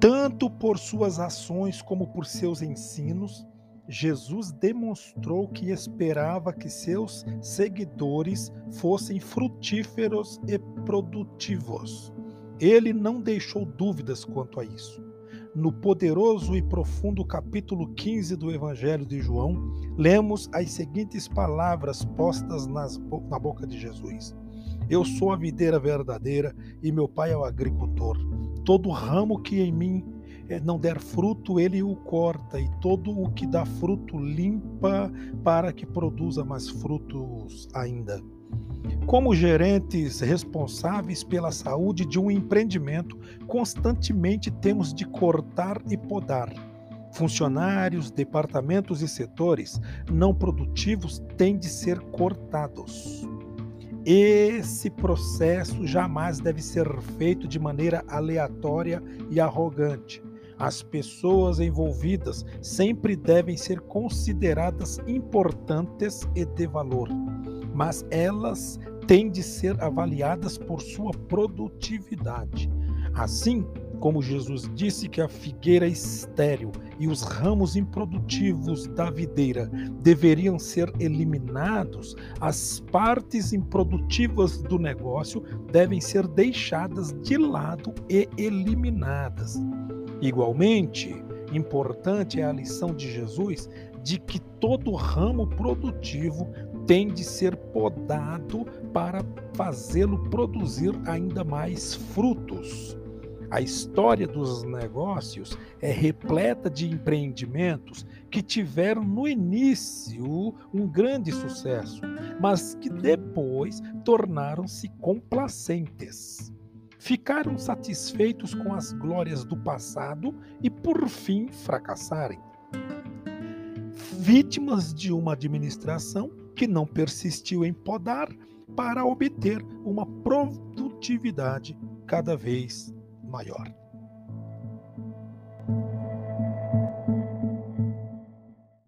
Tanto por suas ações como por seus ensinos, Jesus demonstrou que esperava que seus seguidores fossem frutíferos e produtivos. Ele não deixou dúvidas quanto a isso. No poderoso e profundo capítulo 15 do Evangelho de João, lemos as seguintes palavras postas nas, na boca de Jesus: Eu sou a videira verdadeira e meu pai é o agricultor. Todo ramo que em mim eh, não der fruto, ele o corta, e todo o que dá fruto limpa para que produza mais frutos ainda. Como gerentes responsáveis pela saúde de um empreendimento, constantemente temos de cortar e podar. Funcionários, departamentos e setores não produtivos têm de ser cortados. Esse processo jamais deve ser feito de maneira aleatória e arrogante. As pessoas envolvidas sempre devem ser consideradas importantes e de valor, mas elas têm de ser avaliadas por sua produtividade. Assim, como Jesus disse que a figueira estéril e os ramos improdutivos da videira deveriam ser eliminados, as partes improdutivas do negócio devem ser deixadas de lado e eliminadas. Igualmente, importante é a lição de Jesus de que todo ramo produtivo tem de ser podado para fazê-lo produzir ainda mais frutos. A história dos negócios é repleta de empreendimentos que tiveram no início um grande sucesso, mas que depois tornaram-se complacentes ficaram satisfeitos com as glórias do passado e, por fim, fracassaram. Vítimas de uma administração que não persistiu em podar para obter uma produtividade cada vez mayor.